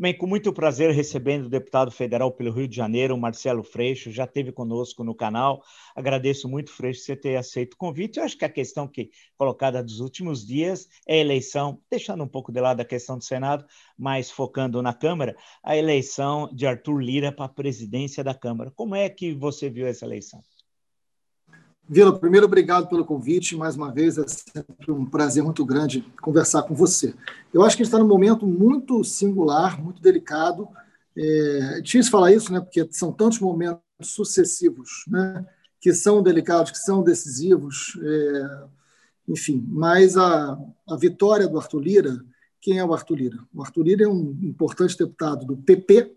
Bem, com muito prazer recebendo o deputado federal pelo Rio de Janeiro, Marcelo Freixo, já esteve conosco no canal. Agradeço muito, Freixo, você ter aceito o convite. Eu acho que a questão que colocada dos últimos dias é a eleição, deixando um pouco de lado a questão do Senado, mas focando na Câmara, a eleição de Arthur Lira para a presidência da Câmara. Como é que você viu essa eleição? Vila, primeiro, obrigado pelo convite. Mais uma vez, é sempre um prazer muito grande conversar com você. Eu acho que está num momento muito singular, muito delicado. É, é difícil falar isso, né, porque são tantos momentos sucessivos né, que são delicados, que são decisivos. É, enfim, mas a, a vitória do Arthur Lira, quem é o Arthur Lira? O Arthur Lira é um importante deputado do PP,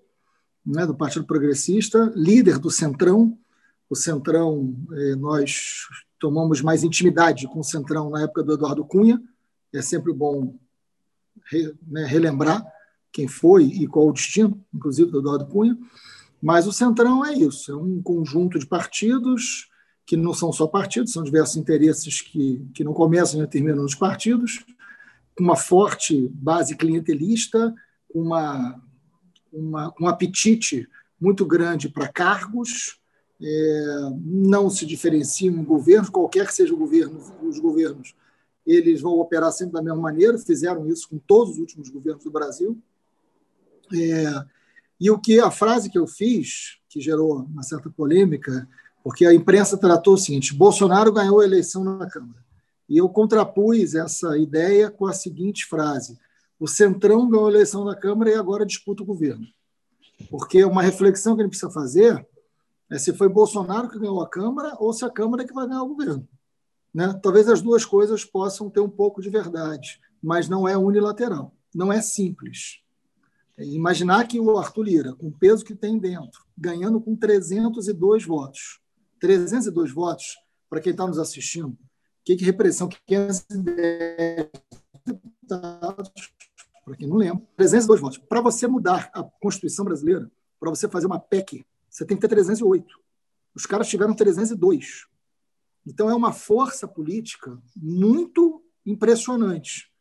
né, do Partido Progressista, líder do Centrão, o Centrão, eh, nós tomamos mais intimidade com o Centrão na época do Eduardo Cunha. É sempre bom né, relembrar quem foi e qual o destino, inclusive do Eduardo Cunha. Mas o Centrão é isso, é um conjunto de partidos que não são só partidos, são diversos interesses que, que não começam e terminam nos partidos, uma forte base clientelista, uma, uma, um apetite muito grande para cargos, não se diferenciam em governos, qualquer que seja o governo, os governos, eles vão operar sempre da mesma maneira, fizeram isso com todos os últimos governos do Brasil. É, e o que a frase que eu fiz, que gerou uma certa polêmica, porque a imprensa tratou o seguinte: Bolsonaro ganhou a eleição na Câmara. E eu contrapus essa ideia com a seguinte frase: o Centrão ganhou a eleição na Câmara e agora disputa o governo. Porque uma reflexão que a gente precisa fazer é se foi Bolsonaro que ganhou a Câmara ou se a Câmara é que vai ganhar o governo. Né? Talvez as duas coisas possam ter um pouco de verdade, mas não é unilateral, não é simples. É imaginar que o Arthur Lira, com o peso que tem dentro, ganhando com 302 votos, 302 votos, para quem está nos assistindo, o que, que representa? 510 deputados, para quem não lembra, 302 votos. Para você mudar a Constituição brasileira, para você fazer uma PEC você tem que ter 308. Os caras tiveram 302. Então é uma força política muito impressionante.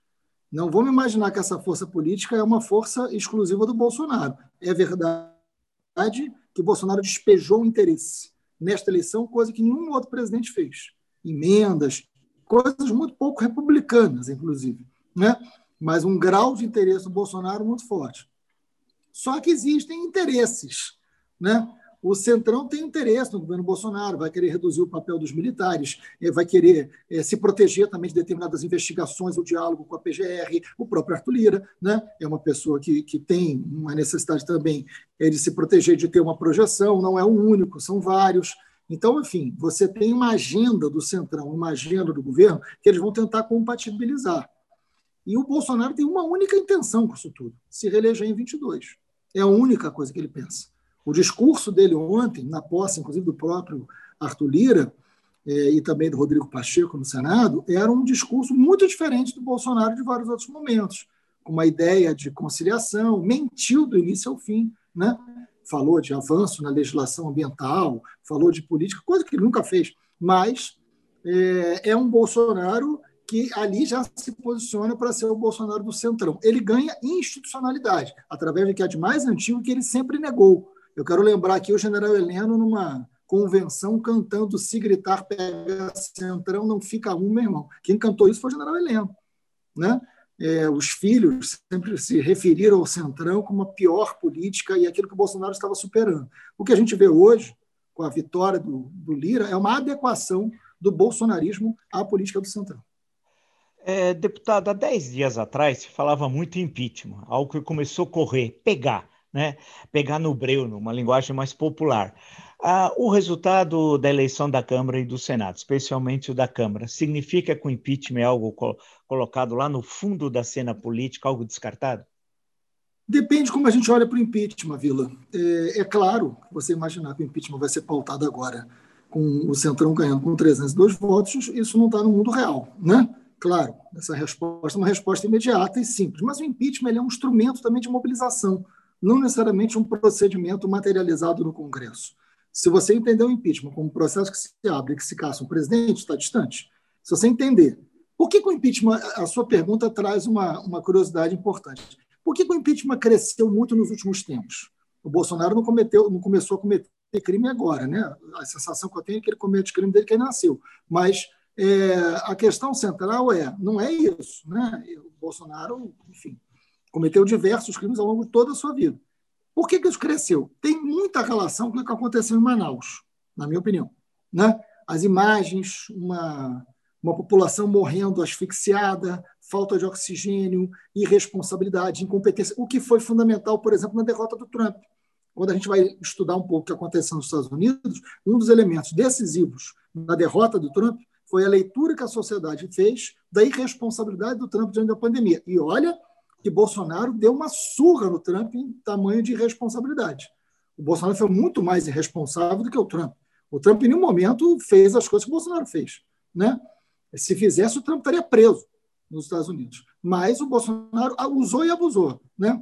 Não vamos imaginar que essa força política é uma força exclusiva do Bolsonaro. É verdade que o Bolsonaro despejou o interesse nesta eleição, coisa que nenhum outro presidente fez. Emendas, coisas muito pouco republicanas, inclusive. Né? Mas um grau de interesse do Bolsonaro muito forte. Só que existem interesses. Né? O Centrão tem interesse no governo Bolsonaro, vai querer reduzir o papel dos militares, eh, vai querer é, se proteger também de determinadas investigações, o diálogo com a PGR, o próprio Arthur Lira, né? é uma pessoa que, que tem uma necessidade também de se proteger, de ter uma projeção, não é o único, são vários. Então, enfim, você tem uma agenda do Centrão, uma agenda do governo, que eles vão tentar compatibilizar. E o Bolsonaro tem uma única intenção com isso tudo: se reeleger em 22. É a única coisa que ele pensa. O discurso dele ontem, na posse, inclusive, do próprio Arthur Lira é, e também do Rodrigo Pacheco no Senado, era um discurso muito diferente do Bolsonaro de vários outros momentos, com uma ideia de conciliação, mentiu do início ao fim, né? falou de avanço na legislação ambiental, falou de política, coisa que ele nunca fez, mas é, é um Bolsonaro que ali já se posiciona para ser o Bolsonaro do Centrão. Ele ganha institucionalidade, através do que é de mais antigo que ele sempre negou, eu quero lembrar aqui o general Heleno numa convenção cantando Se Gritar Pega Centrão, não fica um, meu irmão. Quem cantou isso foi o general Heleno. Né? É, os filhos sempre se referiram ao Centrão como a pior política e aquilo que o Bolsonaro estava superando. O que a gente vê hoje, com a vitória do, do Lira, é uma adequação do bolsonarismo à política do Centrão. É, deputado, há 10 dias atrás se falava muito em impeachment, algo que começou a correr, pegar né? pegar no breu, numa linguagem mais popular. Ah, o resultado da eleição da Câmara e do Senado, especialmente o da Câmara, significa que o impeachment é algo co colocado lá no fundo da cena política, algo descartado? Depende como a gente olha para o impeachment, Vila. É, é, claro, você imaginar que o impeachment vai ser pautado agora com o Centrão ganhando com 302 votos, isso não está no mundo real, né? Claro, essa resposta é uma resposta imediata e simples, mas o impeachment é um instrumento também de mobilização não necessariamente um procedimento materializado no Congresso. Se você entender o impeachment como um processo que se abre e que se caça um presidente, está distante. Se você entender. Por que, que o impeachment, a sua pergunta traz uma, uma curiosidade importante? Por que, que o impeachment cresceu muito nos últimos tempos? O Bolsonaro não, cometeu, não começou a cometer crime agora, né? A sensação que eu tenho é que ele comete crime desde que ele nasceu. Mas é, a questão central é, não é isso, né? O Bolsonaro, enfim, cometeu diversos crimes ao longo de toda a sua vida. Por que, que isso cresceu? Tem muita relação com o que aconteceu em Manaus, na minha opinião. Né? As imagens, uma, uma população morrendo asfixiada, falta de oxigênio, irresponsabilidade, incompetência, o que foi fundamental, por exemplo, na derrota do Trump. Quando a gente vai estudar um pouco o que aconteceu nos Estados Unidos, um dos elementos decisivos na derrota do Trump foi a leitura que a sociedade fez da irresponsabilidade do Trump diante da pandemia. E olha que Bolsonaro deu uma surra no Trump em tamanho de irresponsabilidade. O Bolsonaro foi muito mais irresponsável do que o Trump. O Trump, em nenhum momento, fez as coisas que o Bolsonaro fez. Né? Se fizesse, o Trump estaria preso nos Estados Unidos. Mas o Bolsonaro usou e abusou. Né?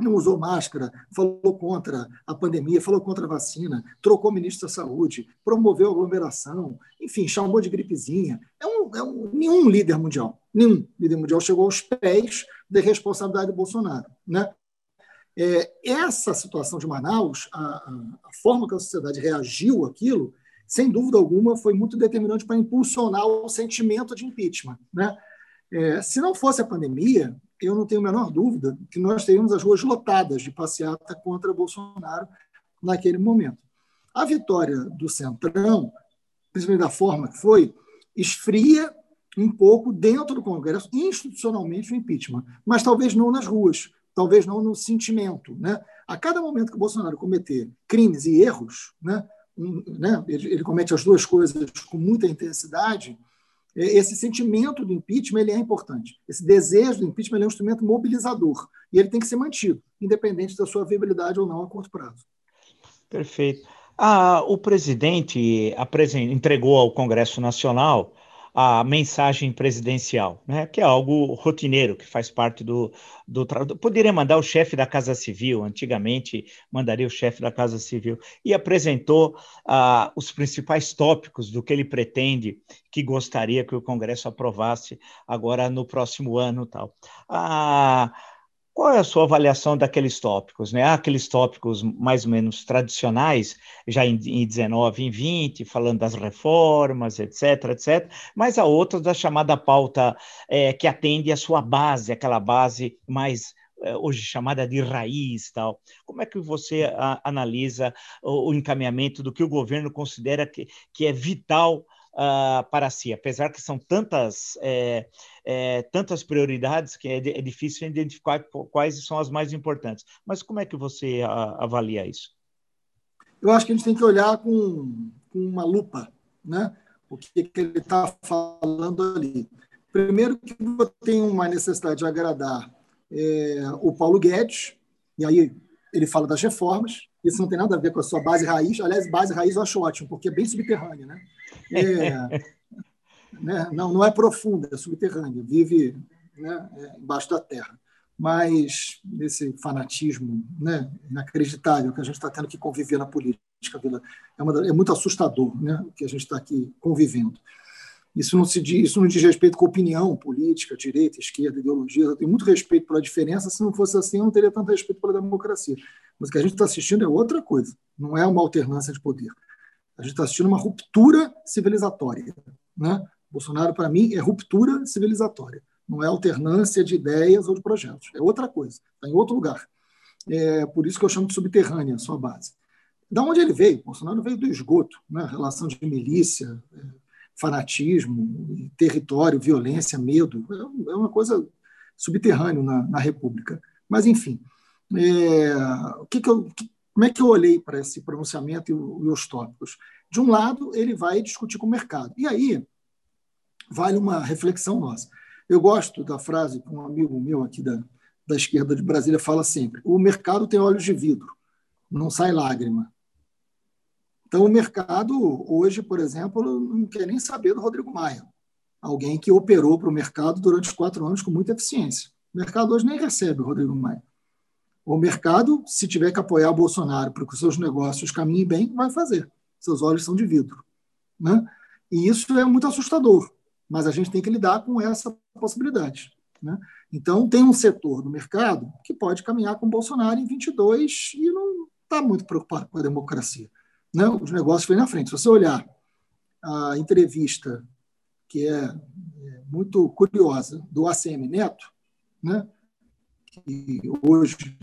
Não usou máscara, falou contra a pandemia, falou contra a vacina, trocou ministro da Saúde, promoveu aglomeração, enfim, chamou de gripezinha. É um, é um, nenhum líder mundial, nenhum líder mundial chegou aos pés da responsabilidade do Bolsonaro. Né? É, essa situação de Manaus, a, a, a forma que a sociedade reagiu àquilo, sem dúvida alguma, foi muito determinante para impulsionar o sentimento de impeachment. Né? É, se não fosse a pandemia, eu não tenho a menor dúvida que nós teríamos as ruas lotadas de passeata contra Bolsonaro naquele momento. A vitória do Centrão, principalmente da forma que foi, esfria um pouco dentro do Congresso, institucionalmente, o impeachment, mas talvez não nas ruas, talvez não no sentimento. Né? A cada momento que o Bolsonaro cometer crimes e erros, né, um, né, ele, ele comete as duas coisas com muita intensidade, esse sentimento do impeachment ele é importante. Esse desejo do impeachment é um instrumento mobilizador e ele tem que ser mantido, independente da sua viabilidade ou não a curto prazo. Perfeito. Ah, o presidente entregou ao Congresso Nacional a mensagem presidencial, né, que é algo rotineiro, que faz parte do, do Poderia mandar o chefe da Casa Civil, antigamente mandaria o chefe da Casa Civil, e apresentou uh, os principais tópicos do que ele pretende, que gostaria que o Congresso aprovasse agora no próximo ano. tal. Uh, qual é a sua avaliação daqueles tópicos? Né? Aqueles tópicos mais ou menos tradicionais, já em, em 19, em 20, falando das reformas, etc, etc, mas há outros da chamada pauta é, que atende à sua base, aquela base mais é, hoje chamada de raiz tal. Como é que você a, analisa o, o, encaminhamento do que o governo considera que, que é vital uh, para si, apesar que são tantas, é, é, tantas prioridades que é, é, difícil identificar quais são as mais importantes. Mas como é que você avalia isso? Eu acho que a gente tem que olhar com, com uma lupa, né? O que, que ele está falando ali. Primeiro que eu tenho uma necessidade de agradar é, o Paulo Guedes, e aí ele fala das reformas, isso não tem nada a ver com a sua base raiz. Aliás, base raiz eu acho ótimo, porque é bem subterrânea. Né? É, né? Não, não é profunda, é subterrânea, vive né, é, embaixo da terra. Mas esse fanatismo né, inacreditável que a gente está tendo que conviver na política, Vila, é, uma, é muito assustador né, o que a gente está aqui convivendo. Isso não, se diz, isso não diz respeito com opinião política, direita, esquerda, ideologia. Eu tenho muito respeito pela diferença. Se não fosse assim, eu não teria tanto respeito pela democracia. Mas o que a gente está assistindo é outra coisa. Não é uma alternância de poder. A gente está assistindo uma ruptura civilizatória. Né? Bolsonaro, para mim, é ruptura civilizatória. Não é alternância de ideias ou de projetos. É outra coisa. Está em outro lugar. É por isso que eu chamo de subterrânea a sua base. Da onde ele veio? Bolsonaro veio do esgoto, né? relação de milícia, é, fanatismo, território, violência, medo. É, é uma coisa subterrânea na, na República. Mas, enfim, é, o que, que eu, como é que eu olhei para esse pronunciamento e, e os tópicos? De um lado, ele vai discutir com o mercado. E aí, vale uma reflexão nossa. Eu gosto da frase que um amigo meu aqui da, da esquerda de Brasília fala sempre: o mercado tem olhos de vidro, não sai lágrima. Então, o mercado, hoje, por exemplo, não quer nem saber do Rodrigo Maia, alguém que operou para o mercado durante quatro anos com muita eficiência. O mercado hoje nem recebe o Rodrigo Maia. O mercado, se tiver que apoiar o Bolsonaro para que os seus negócios caminhem bem, vai fazer. Seus olhos são de vidro. Né? E isso é muito assustador, mas a gente tem que lidar com essa possibilidade. Né? Então, tem um setor do mercado que pode caminhar com Bolsonaro em 22 e não está muito preocupado com a democracia. Né? Os negócios vêm na frente. Se você olhar a entrevista, que é, é muito curiosa, do ACM Neto, né? Que hoje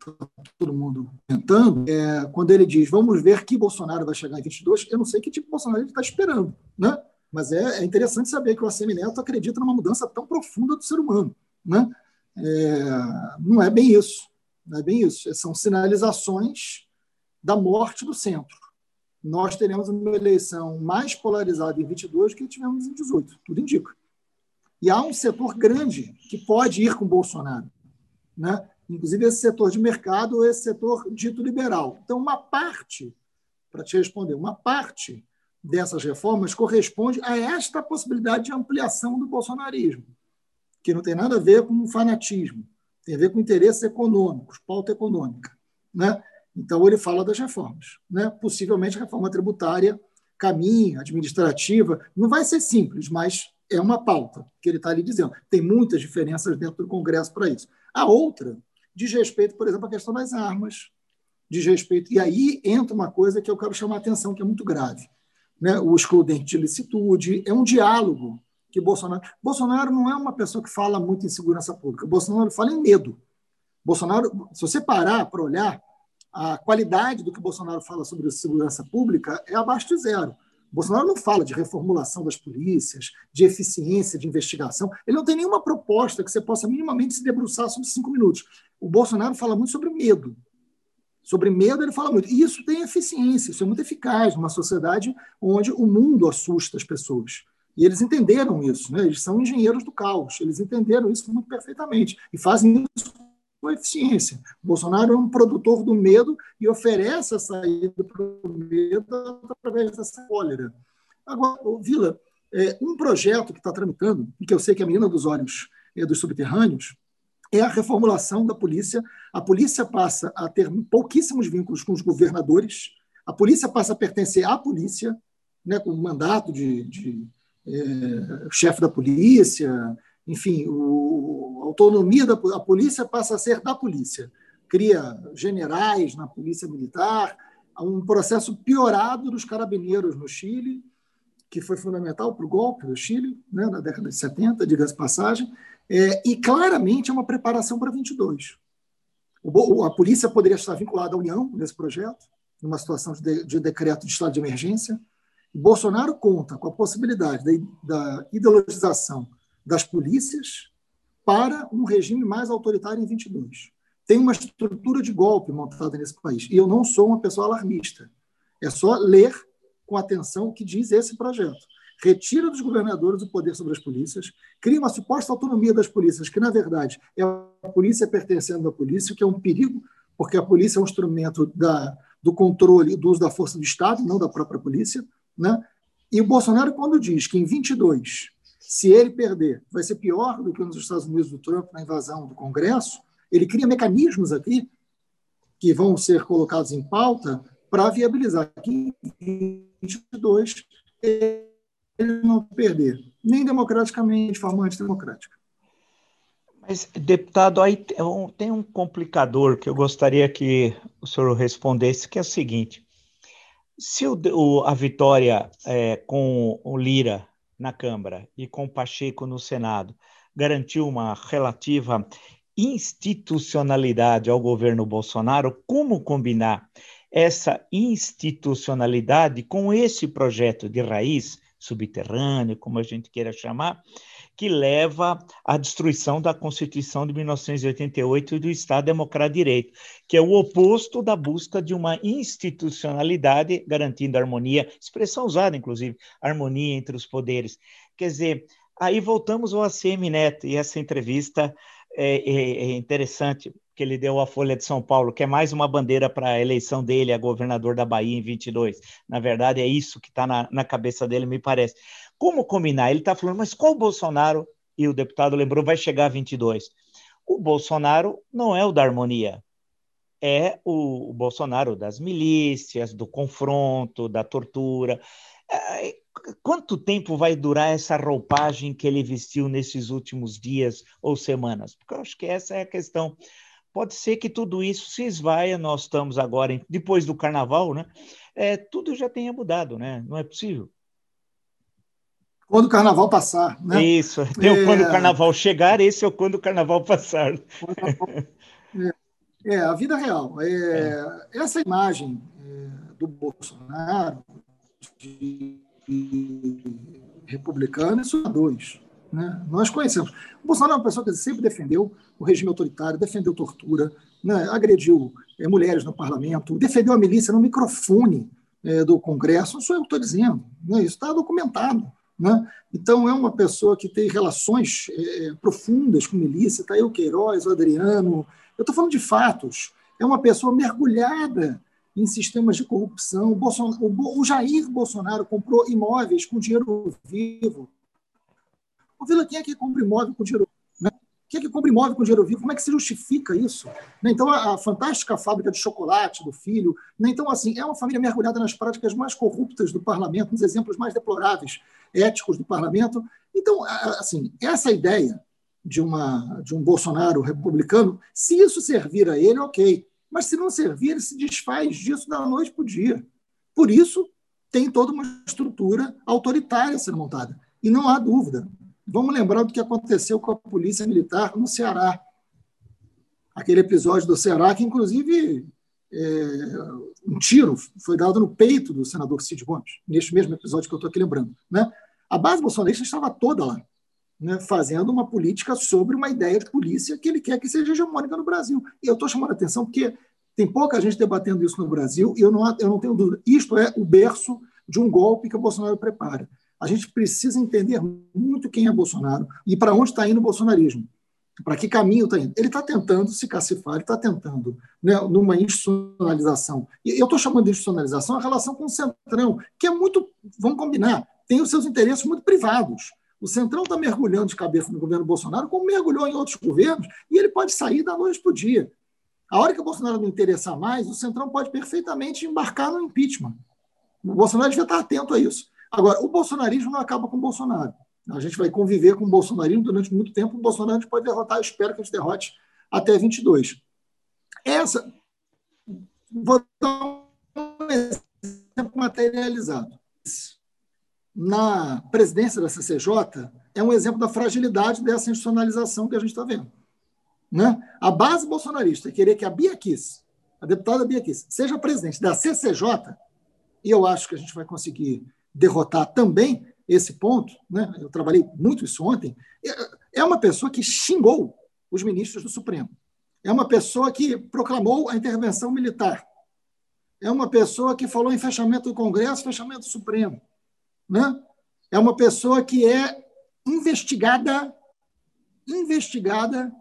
está todo mundo tentando, é, quando ele diz vamos ver que Bolsonaro vai chegar em 22, eu não sei que tipo de Bolsonaro ele está esperando. Né? Mas é, é, interessante saber que o ACM Neto acredita numa mudança tão profunda do ser humano. Né? É, não é bem isso. Não é bem isso. São sinalizações da morte do centro. Nós teremos uma eleição mais polarizada em 22 do que tivemos em 18, tudo indica. E há um setor grande que pode ir com Bolsonaro, né? inclusive esse setor de mercado esse setor dito liberal. Então, uma parte, para te responder, uma parte dessas reformas corresponde a esta possibilidade de ampliação do bolsonarismo, que não tem nada a ver com fanatismo, tem a ver com interesses econômicos, pauta econômica. Né? Então, ele fala das reformas. Né? Possivelmente, reforma tributária, caminho, administrativa, não vai ser simples, mas é uma pauta que ele está ali dizendo. Tem muitas diferenças dentro do Congresso para isso. A outra diz respeito, por exemplo, à questão das armas, diz respeito. E aí entra uma coisa que eu quero chamar a atenção, que é muito grave. Né? O excludente de licitude, é um diálogo que Bolsonaro. Bolsonaro não é uma pessoa que fala muito em segurança pública. Bolsonaro fala em medo. Bolsonaro, se você parar para olhar, a qualidade do que Bolsonaro fala sobre segurança pública é abaixo de zero. Bolsonaro não fala de reformulação das polícias, de eficiência de investigação. Ele não tem nenhuma proposta que você possa minimamente se debruçar sobre cinco minutos. O Bolsonaro fala muito sobre medo. Sobre medo, ele fala muito. E isso tem eficiência, isso é muito eficaz numa sociedade onde o mundo assusta as pessoas. E eles entenderam isso, né? eles são engenheiros do caos, eles entenderam isso muito perfeitamente e fazem isso com eficiência. Bolsonaro é um produtor do medo e oferece a saída para o medo através dessa cólera. Agora, Vila, é, um projeto que está tramitando, e que eu sei que é a menina dos olhos é, dos subterrâneos, é a reformulação da polícia. A polícia passa a ter pouquíssimos vínculos com os governadores, a polícia passa a pertencer à polícia, né, com o mandato de, de é, chefe da polícia, enfim, o, a autonomia da a polícia passa a ser da polícia. Cria generais na polícia militar, um processo piorado dos carabineiros no Chile, que foi fundamental para o golpe do Chile, né, na década de 70, diga-se passagem, é, e claramente é uma preparação para 22. O, a polícia poderia estar vinculada à União nesse projeto, numa situação de, de decreto de estado de emergência. Bolsonaro conta com a possibilidade da, da ideologização das polícias para um regime mais autoritário em 22. Tem uma estrutura de golpe montada nesse país. E eu não sou uma pessoa alarmista. É só ler com atenção o que diz esse projeto. Retira dos governadores o poder sobre as polícias, cria uma suposta autonomia das polícias, que, na verdade, é a polícia pertencendo à polícia, o que é um perigo, porque a polícia é um instrumento da, do controle do uso da força do Estado, não da própria polícia. Né? E o Bolsonaro, quando diz que em 22 se ele perder, vai ser pior do que nos Estados Unidos do Trump na invasão do Congresso. Ele cria mecanismos aqui que vão ser colocados em pauta para viabilizar que em 22 ele não perder, nem democraticamente, de forma antidemocrática. Mas, deputado, aí tem um complicador que eu gostaria que o senhor respondesse, que é o seguinte: se o, a vitória é, com o Lira na Câmara e com Pacheco no Senado garantiu uma relativa institucionalidade ao governo Bolsonaro, como combinar essa institucionalidade com esse projeto de raiz subterrâneo, como a gente queira chamar, que leva à destruição da Constituição de 1988 e do Estado Democrático de Direito, que é o oposto da busca de uma institucionalidade garantindo harmonia, expressão usada, inclusive, harmonia entre os poderes. Quer dizer, aí voltamos ao ACM Neto, e essa entrevista é, é, é interessante, que ele deu à Folha de São Paulo, que é mais uma bandeira para a eleição dele a governador da Bahia em 22. Na verdade, é isso que está na, na cabeça dele, me parece. Como combinar? Ele está falando, mas qual Bolsonaro, e o deputado lembrou, vai chegar a 22? O Bolsonaro não é o da harmonia, é o, o Bolsonaro das milícias, do confronto, da tortura. É, quanto tempo vai durar essa roupagem que ele vestiu nesses últimos dias ou semanas? Porque eu acho que essa é a questão. Pode ser que tudo isso se esvaia, nós estamos agora, depois do carnaval, né? É, tudo já tenha mudado, né? Não é possível. Quando o carnaval passar, né? Isso, tem é... o quando o carnaval chegar, esse é o quando o carnaval passar. É, é a vida real. É, é. Essa imagem é, do Bolsonaro, de republicano e senadores. Né? Nós conhecemos. O Bolsonaro é uma pessoa que sempre defendeu o regime autoritário, defendeu tortura, né? agrediu é, mulheres no parlamento, defendeu a milícia no microfone é, do Congresso. Não sou eu que estou dizendo, né? isso está documentado. Né? Então, é uma pessoa que tem relações é, profundas com milícia. Está aí o Queiroz, o Adriano. Eu estou falando de fatos. É uma pessoa mergulhada em sistemas de corrupção. O, Bolsonaro, o Jair Bolsonaro comprou imóveis com dinheiro vivo. O Vila, quem é que compra imóvel com dinheiro né? Quem é que compra imóvel com dinheiro vivo? Como é que se justifica isso? Né? Então, a, a, fantástica fábrica de chocolate do filho. Né? Então, assim, é uma família mergulhada nas práticas mais corruptas do parlamento, nos exemplos mais deploráveis éticos do parlamento. Então, assim, essa ideia de, uma, de um Bolsonaro republicano, se isso servir a ele, ok. Mas se não servir, ele se desfaz disso da noite para o dia. Por isso, tem toda uma estrutura autoritária sendo montada. E não há dúvida. Vamos lembrar do que aconteceu com a polícia militar no Ceará. Aquele episódio do Ceará, que inclusive é, um tiro foi dado no peito do senador Cid Gomes, neste mesmo episódio que eu estou aqui lembrando. Né? A base bolsonarista estava toda lá né, fazendo uma política sobre uma ideia de polícia que ele quer que seja hegemônica no Brasil. E eu estou chamando a atenção porque tem pouca gente debatendo isso no Brasil e eu não, eu não tenho dúvida. Isto é o berço de um golpe que o Bolsonaro prepara. A gente precisa entender muito quem é Bolsonaro e para onde está indo o bolsonarismo. Para que caminho está indo? Ele está tentando se cacifar, ele está tentando, né, numa institucionalização. E eu estou chamando de institucionalização a relação com o Centrão, que é muito, vamos combinar, tem os seus interesses muito privados. O Centrão está mergulhando de cabeça no governo Bolsonaro, como mergulhou em outros governos, e ele pode sair da noite para o dia. A hora que o Bolsonaro não interessar mais, o Centrão pode perfeitamente embarcar no impeachment. O Bolsonaro devia estar atento a isso. Agora, o bolsonarismo não acaba com o Bolsonaro. A gente vai conviver com o bolsonarismo durante muito tempo. O Bolsonaro a gente pode derrotar, eu espero que a gente derrote até 22. Essa. Vou dar um exemplo materializado na presidência da CCJ é um exemplo da fragilidade dessa institucionalização que a gente está vendo. Né? A base bolsonarista é querer que a Bia Kiss, a deputada Bia Kiss, seja presidente da CCJ, e eu acho que a gente vai conseguir derrotar também esse ponto, né? eu trabalhei muito isso ontem, é, é uma pessoa que xingou os ministros do Supremo. É uma pessoa que proclamou a intervenção militar. É uma pessoa que falou em fechamento do Congresso, fechamento do Supremo né? é uma pessoa que é investigada investigada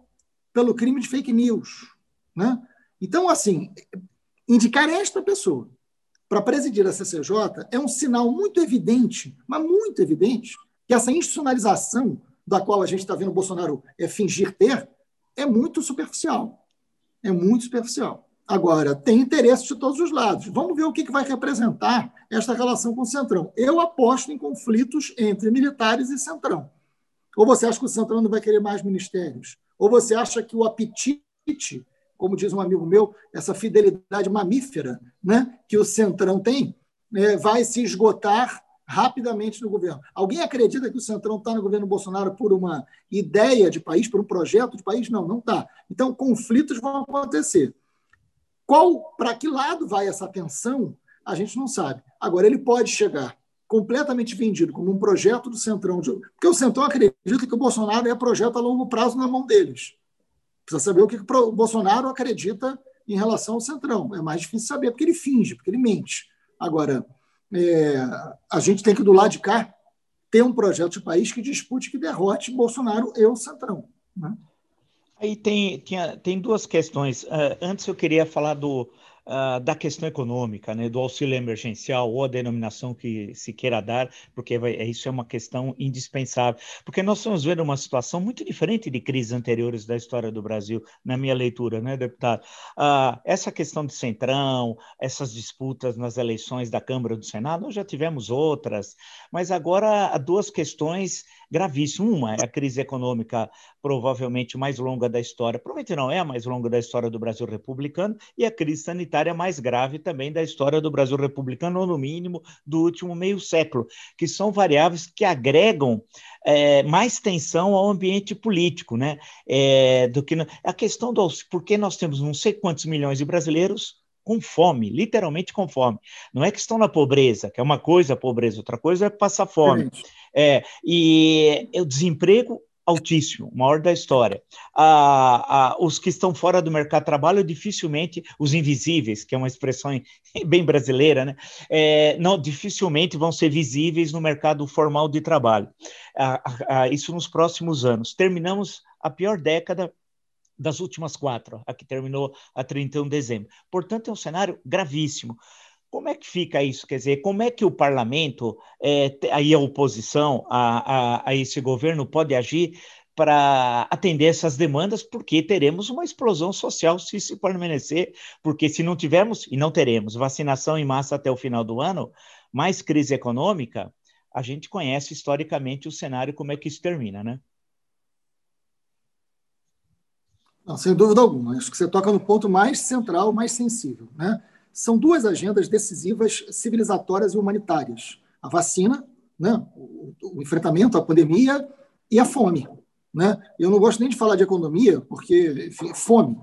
pelo crime de fake news. Né? Então, assim, indicar esta pessoa para presidir a CCJ é um sinal muito evidente, mas muito evidente, que essa institucionalização da qual a gente está vendo o Bolsonaro é, fingir ter é muito superficial. É muito superficial. Agora, tem interesse de todos os lados. Vamos ver o que vai representar esta relação com o Centrão. Eu aposto em conflitos entre militares e Centrão. Ou você acha que o Centrão não vai querer mais ministérios? Ou você acha que o apetite, como diz um amigo meu, essa fidelidade mamífera né, que o Centrão tem, né, vai se esgotar rapidamente no governo. Alguém acredita que o Centrão está no governo Bolsonaro por uma ideia de país, por um projeto de país? Não, não está. Então, conflitos vão acontecer. Qual, para que lado vai essa tensão, a gente não sabe. Agora, ele pode chegar completamente vendido como um projeto do Centrão, de... porque o Centrão acredita que o Bolsonaro é projeto a longo prazo na mão deles. Precisa saber o que o Bolsonaro acredita em relação ao Centrão. É mais difícil saber, porque ele finge, porque ele mente. Agora, é, a gente tem que, do lado de cá, ter um projeto de país que dispute, que derrote Bolsonaro e o Centrão. Né? Aí tem, tem, tem duas questões. Uh, antes eu queria falar do, uh, da questão econômica, né, do auxílio emergencial ou a denominação que se queira dar, porque vai, é, isso é uma questão indispensável. Porque nós estamos vendo uma situação muito diferente de crises anteriores da história do Brasil, na minha leitura, né, deputado? Uh, essa questão de centrão, essas disputas nas eleições da Câmara e do Senado, nós já tivemos outras, mas agora há duas questões gravíssimo. Uma é a crise econômica provavelmente mais longa da história, provavelmente não é a mais longa da história do Brasil republicano, e a crise sanitária mais grave também da história do Brasil republicano, ou no mínimo do último meio século, que são variáveis que agregam é, mais tensão ao ambiente político, né? É, do que a questão do porque nós temos não sei quantos milhões de brasileiros com fome, literalmente com fome. Não é que estão na pobreza, que é uma coisa a pobreza, outra coisa é passar fome. É, e o desemprego altíssimo, maior da história. Ah, ah, os que estão fora do mercado de trabalho, dificilmente, os invisíveis, que é uma expressão bem brasileira, né? É, não, dificilmente vão ser visíveis no mercado formal de trabalho. Ah isso nos próximos anos. Terminamos a pior década das últimas quatro, a que terminou a 31 de dezembro. Portanto, é um cenário gravíssimo. Como é que fica isso? Quer dizer, como é que o parlamento, é, aí a oposição a, a, a esse governo pode agir para atender essas demandas, porque teremos uma explosão social se se permanecer, porque se não tivermos, e não teremos, vacinação em massa até o final do ano, mais crise econômica, a gente conhece historicamente o cenário, como é que isso termina, né? Não, sem dúvida alguma. Acho que você toca no ponto mais central, mais sensível. Né? São duas agendas decisivas civilizatórias e humanitárias: a vacina, né? o, enfrentamento à pandemia e a fome. Né? Eu não gosto nem de falar de economia, porque, enfim, fome.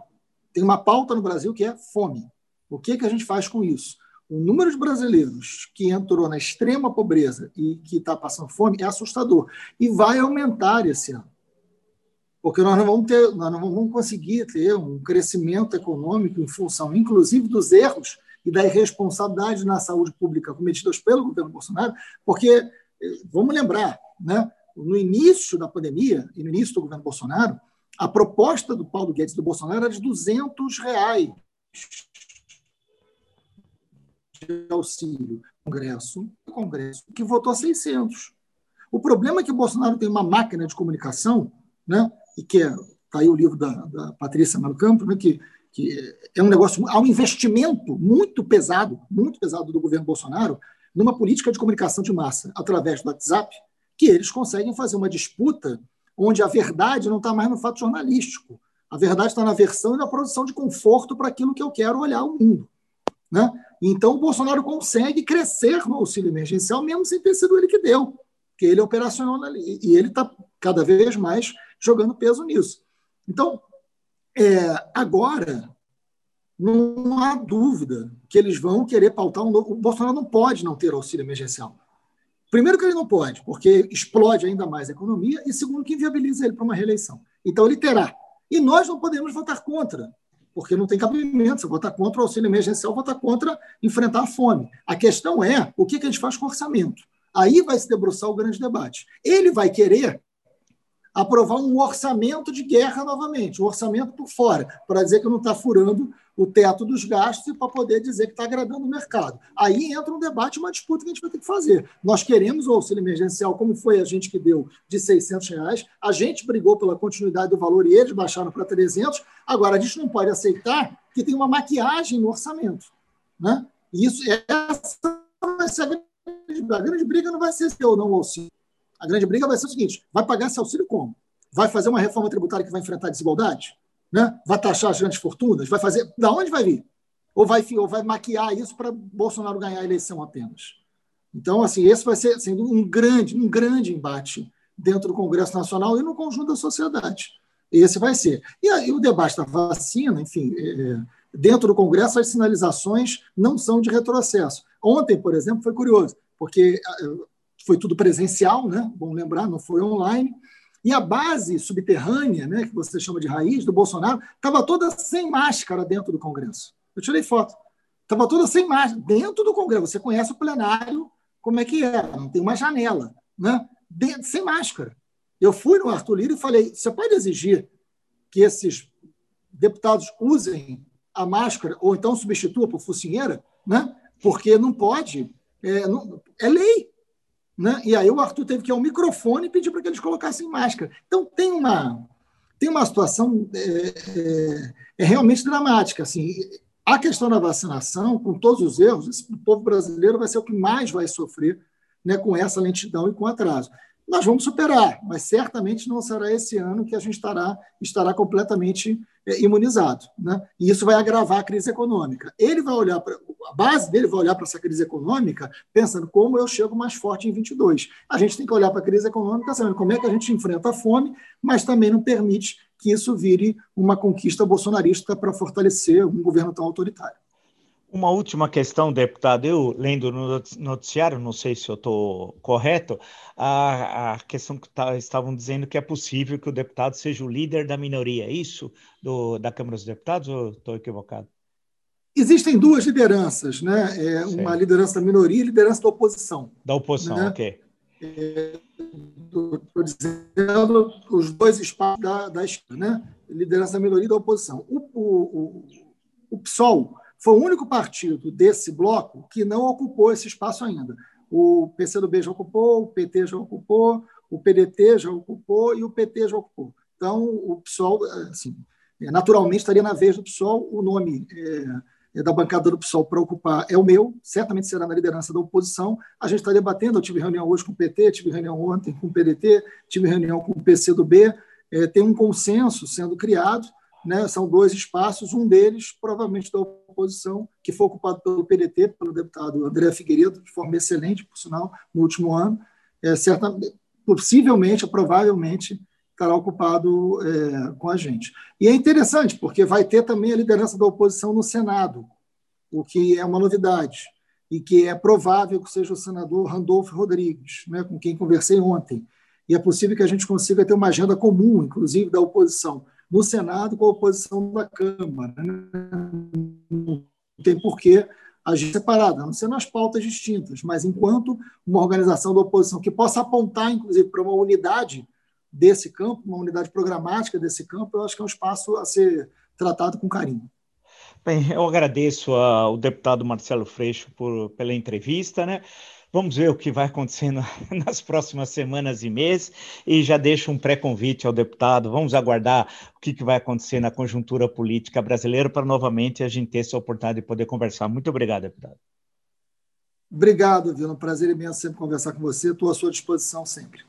Tem uma pauta no Brasil que é fome. O que, que a gente faz com isso? O número de brasileiros que entrou na extrema pobreza e que está passando fome é assustador. E vai aumentar esse ano porque nós não vamos ter, nós não vamos conseguir ter um crescimento econômico em função, inclusive, dos erros e da irresponsabilidade na saúde pública cometidas pelo governo Bolsonaro, porque vamos lembrar, né, no início da pandemia e no início do governo Bolsonaro, a proposta do Paulo Guedes do Bolsonaro era de 200 reais de auxílio. Congresso, Congresso que votou 600. O problema é que o Bolsonaro tem uma máquina de comunicação né, e que é, tá aí o livro da, da Patrícia Melo Campo, né, que, que é um negócio, há um investimento muito pesado, muito pesado do governo Bolsonaro numa política de comunicação de massa através do WhatsApp, que eles conseguem fazer uma disputa onde a verdade não está mais no fato jornalístico, a verdade está na versão e na produção de conforto para aquilo que eu quero olhar o mundo. Né? Então, o Bolsonaro consegue crescer no auxílio emergencial, mesmo sem ter sido ele que deu, porque ele é operacional e ele está cada vez mais jogando peso nisso. Então, é, agora, não há dúvida que eles vão querer pautar um novo. O Bolsonaro não pode não ter auxílio emergencial. Primeiro, que ele não pode, porque explode ainda mais a economia, e segundo, que inviabiliza ele para uma reeleição. Então, ele terá. E nós não podemos votar contra, porque não tem cabimento. Se votar contra o auxílio emergencial, votar contra enfrentar a fome. A questão é o que a gente faz com orçamento. Aí vai se debruçar o grande debate. Ele vai querer aprovar um orçamento de guerra novamente, um orçamento por fora, para dizer que não está furando o teto dos gastos e para poder dizer que está agradando o mercado. Aí entra um debate, uma disputa que a gente vai ter que fazer. Nós queremos o auxílio emergencial, como foi a gente que deu, de 600 reais. A gente brigou pela continuidade do valor e eles baixaram para 300. Agora, a gente não pode aceitar que tem uma maquiagem no orçamento. Né? E isso, essa vai ser a grande, a grande briga não vai ser se ou não auxílio. A grande briga vai ser o seguinte: vai pagar esse auxílio como? Vai fazer uma reforma tributária que vai enfrentar a desigualdade? Né? Vai taxar as grandes fortunas? Vai fazer. Da onde vai vir? Ou vai, ou vai maquiar isso para Bolsonaro ganhar a eleição apenas? Então, assim, esse vai ser sendo um grande, um grande embate dentro do Congresso Nacional e no conjunto da sociedade. Esse vai ser. E aí, o debate da vacina, enfim, é, dentro do Congresso, as sinalizações não são de retrocesso. Ontem, por exemplo, foi curioso, porque foi tudo presencial, né? Bom lembrar, não foi online. E a base subterrânea, né, que você chama de raiz do Bolsonaro, estava toda sem máscara dentro do Congresso. Eu tirei foto. Estava toda sem máscara dentro do Congresso. Você conhece o plenário, como é que é? Não tem uma janela, né? Dentro, sem máscara. Eu fui no Arthur Lira e falei: você pode exigir que esses deputados usem a máscara, ou então substitua por focinheira, né? porque não pode, é, não, é lei. Né? E aí o Arthur teve que ir ao microfone e pedir para que eles colocassem máscara. Então tem uma, tem uma situação é, é, é realmente dramática. Assim, a questão da vacinação, com todos os erros, o povo brasileiro vai ser o que mais vai sofrer né, com essa lentidão e com atraso nós vamos superar, mas certamente não será esse ano que a gente estará, estará completamente imunizado. Né? E isso vai agravar a crise econômica. Ele vai olhar para a base dele vai olhar para essa crise econômica pensando como eu chego mais forte em 22. A gente tem que olhar para a crise econômica sabendo como é que a gente enfrenta a fome, mas também não permite que isso vire uma conquista bolsonarista para fortalecer um governo tão autoritário. Uma última questão, deputado. Eu, lendo no noticiário, não sei se eu estou correto, a, a questão que tá, estavam dizendo que é possível que o deputado seja o líder da minoria. É isso do, da Câmara dos Deputados ou estou equivocado? Existem duas lideranças, né? É, uma liderança da minoria e liderança da oposição. Da oposição, né? ok. Estou dizendo os dois espaços da, da esquerda, né? Liderança da minoria e da oposição. O, o, o, o PSOL foi o único partido desse bloco que não ocupou esse espaço ainda. O PCdoB já ocupou, o PT já ocupou, o PDT já ocupou e o PT já ocupou. Então, o PSOL, assim, naturalmente, estaria na vez do PSOL. O nome é, é da bancada do PSOL para ocupar é o meu, certamente será na liderança da oposição. A gente está debatendo, eu tive reunião hoje com o PT, tive reunião ontem com o PDT, tive reunião com o PCdoB. É, tem um consenso sendo criado né, são dois espaços, um deles provavelmente da oposição, que foi ocupado pelo PDT, pelo deputado André Figueiredo, de forma excelente, por sinal, no último ano. É, certa, possivelmente, provavelmente, estará ocupado é, com a gente. E é interessante, porque vai ter também a liderança da oposição no Senado, o que é uma novidade, e que é provável que seja o senador Randolfo Rodrigues, né, com quem conversei ontem. E é possível que a gente consiga ter uma agenda comum, inclusive da oposição no Senado com a oposição da Câmara. Né? Não tem porquê agir separada, a não ser nas pautas distintas, mas enquanto uma organização da oposição que possa apontar, inclusive, para uma unidade desse campo, uma unidade programática desse campo, eu acho que é um espaço a ser tratado com carinho. Bem, eu agradeço ao deputado Marcelo Freixo por, pela entrevista, né? Vamos ver o que vai acontecendo nas próximas semanas e meses e já deixo um pré-convite ao deputado. Vamos aguardar o que vai acontecer na conjuntura política brasileira para novamente a gente ter essa oportunidade de poder conversar. Muito obrigado, deputado. Obrigado, Vila. Um prazer imenso sempre conversar com você. Estou à sua disposição sempre.